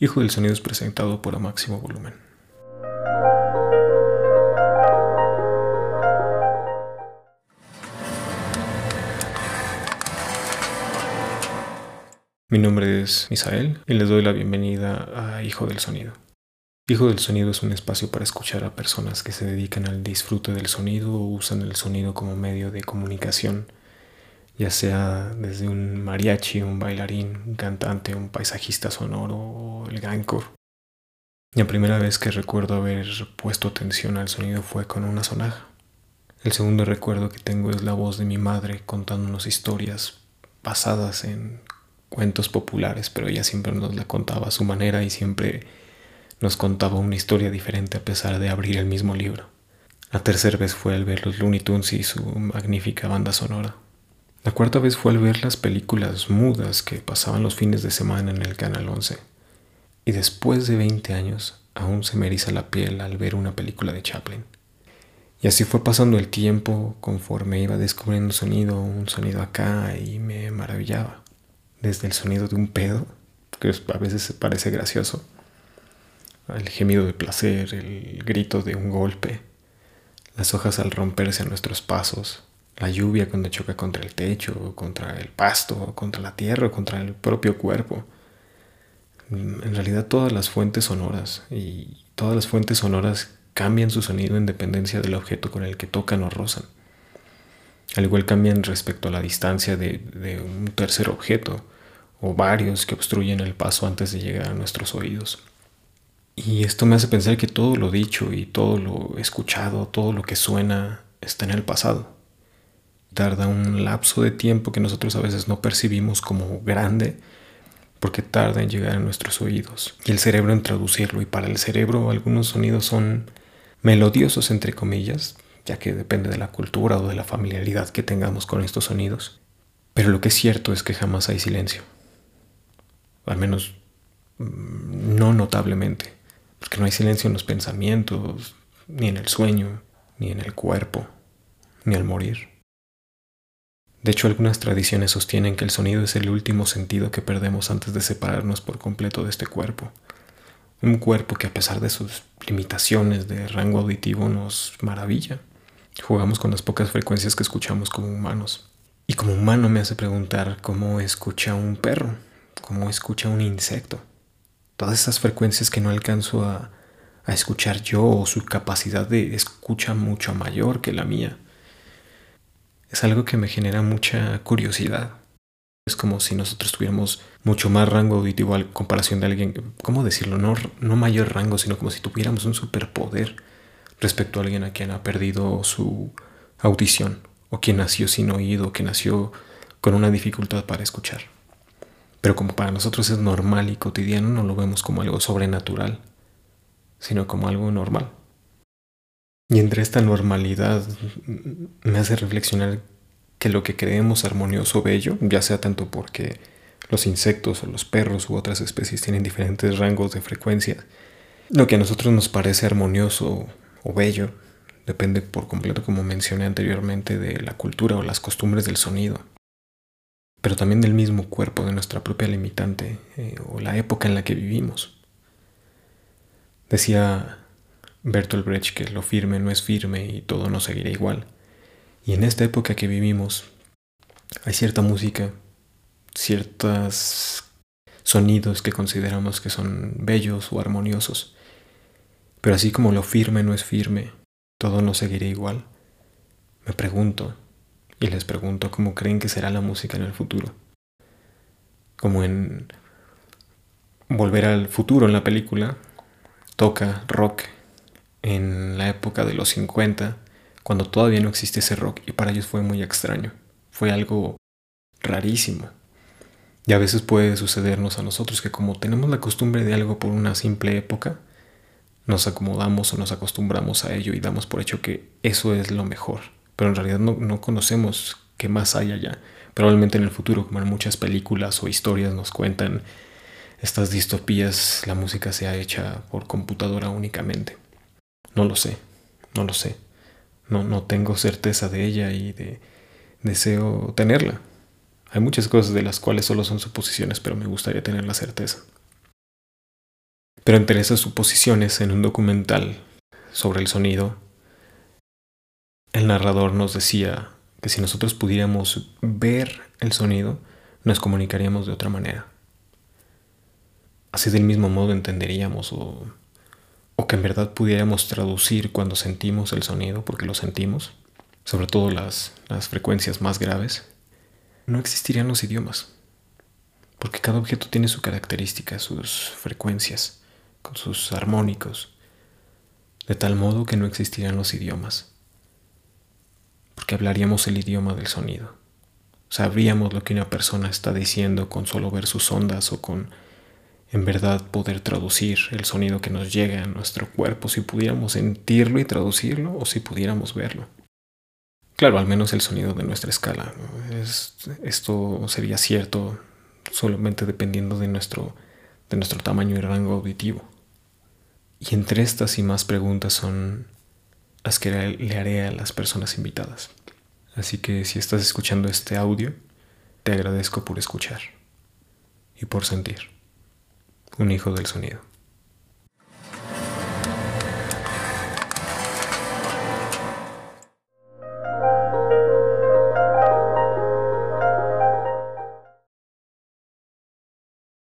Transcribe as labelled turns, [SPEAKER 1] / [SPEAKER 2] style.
[SPEAKER 1] Hijo del Sonido es presentado por A Máximo Volumen. Mi nombre es Misael y les doy la bienvenida a Hijo del Sonido. Hijo del Sonido es un espacio para escuchar a personas que se dedican al disfrute del sonido o usan el sonido como medio de comunicación, ya sea desde un mariachi, un bailarín, un cantante, un paisajista sonoro o el gancor. La primera vez que recuerdo haber puesto atención al sonido fue con una sonaja. El segundo recuerdo que tengo es la voz de mi madre contándonos historias basadas en cuentos populares, pero ella siempre nos la contaba a su manera y siempre nos contaba una historia diferente a pesar de abrir el mismo libro. La tercera vez fue al ver los Looney Tunes y su magnífica banda sonora. La cuarta vez fue al ver las películas mudas que pasaban los fines de semana en el Canal 11. Y después de 20 años, aún se me eriza la piel al ver una película de Chaplin. Y así fue pasando el tiempo conforme iba descubriendo un sonido, un sonido acá y me maravillaba desde el sonido de un pedo, que a veces parece gracioso, el gemido de placer, el grito de un golpe, las hojas al romperse a nuestros pasos, la lluvia cuando choca contra el techo, contra el pasto, contra la tierra, contra el propio cuerpo. En realidad todas las fuentes sonoras y todas las fuentes sonoras cambian su sonido en dependencia del objeto con el que tocan o rozan. Al igual cambian respecto a la distancia de un tercer objeto o varios que obstruyen el paso antes de llegar a nuestros oídos. Y esto me hace pensar que todo lo dicho y todo lo escuchado, todo lo que suena está en el pasado. Tarda un lapso de tiempo que nosotros a veces no percibimos como grande porque tarda en llegar a nuestros oídos y el cerebro en traducirlo. Y para el cerebro algunos sonidos son melodiosos entre comillas, ya que depende de la cultura o de la familiaridad que tengamos con estos sonidos. Pero lo que es cierto es que jamás hay silencio al menos mm, no notablemente, porque no hay silencio en los pensamientos, ni en el sueño, ni en el cuerpo, ni al morir. De hecho, algunas tradiciones sostienen que el sonido es el último sentido que perdemos antes de separarnos por completo de este cuerpo. Un cuerpo que a pesar de sus limitaciones de rango auditivo nos maravilla. Jugamos con las pocas frecuencias que escuchamos como humanos. Y como humano me hace preguntar cómo escucha un perro cómo escucha un insecto. Todas esas frecuencias que no alcanzo a, escuchar yo o su capacidad de escucha mucho mayor que la mía. Es algo que me genera mucha curiosidad. Es como si nosotros tuviéramos mucho más rango auditivo a comparación de alguien, ¿cómo decirlo? No, no mayor rango, sino como si tuviéramos un superpoder respecto a alguien a quien ha perdido su audición, o quien nació sin oído, o que nació con una dificultad para escuchar. Pero como para nosotros es normal y cotidiano, no lo vemos como algo sobrenatural, sino como algo normal. Y entre esta normalidad me hace reflexionar que lo que creemos armonioso o bello, ya sea tanto porque los insectos o los perros u otras especies tienen diferentes rangos de frecuencia, lo que a nosotros nos parece armonioso o bello depende por completo, como mencioné anteriormente, de la cultura o las costumbres del sonido pero también del mismo cuerpo, de nuestra propia limitante eh, o la época en la que vivimos. Decía Bertolt Brecht que lo firme no es firme y todo no seguirá igual. Y en esta época que vivimos hay cierta música, ciertos sonidos que consideramos que son bellos o armoniosos. Pero así como lo firme no es firme, todo no seguirá igual. Me pregunto, y les pregunto cómo creen que será la música en el futuro. Como en Volver al futuro en la película, toca rock en la época de los 50, cuando todavía no existe ese rock y para ellos fue muy extraño, fue algo rarísimo. Y a veces puede sucedernos a nosotros que como tenemos la costumbre de algo por una simple época, nos acomodamos o nos acostumbramos a ello y damos por hecho que eso es lo mejor pero en realidad no, conocemos qué más hay allá. Probablemente en el futuro, como en muchas películas o historias nos cuentan estas distopías, la música sea hecha por computadora únicamente. No lo sé, no lo sé. No, no tengo certeza de ella y de, deseo tenerla. Hay muchas cosas de las cuales solo son suposiciones, pero me gustaría tener la certeza. Pero entre esas suposiciones en un documental sobre el sonido, el narrador nos decía que si nosotros pudiéramos ver el sonido, nos comunicaríamos de otra manera. Así del mismo modo entenderíamos o, o que en verdad pudiéramos traducir cuando sentimos el sonido, porque lo sentimos, sobre todo las, las frecuencias más graves, no existirían los idiomas. Porque cada objeto tiene su característica, sus frecuencias, con sus armónicos, de tal modo que no existirían los idiomas. Porque hablaríamos el idioma del sonido. Sabríamos lo que una persona está diciendo con solo ver sus ondas o con en verdad poder traducir el sonido que nos llega a nuestro cuerpo, si pudiéramos sentirlo y traducirlo o si pudiéramos verlo. Claro, al menos el sonido de nuestra escala. esto sería cierto solamente dependiendo de nuestro, de nuestro tamaño y rango auditivo. Y entre estas y más preguntas son las que le haré a las personas invitadas. Así que si estás escuchando este audio, te agradezco por escuchar y por sentir. Un hijo del sonido.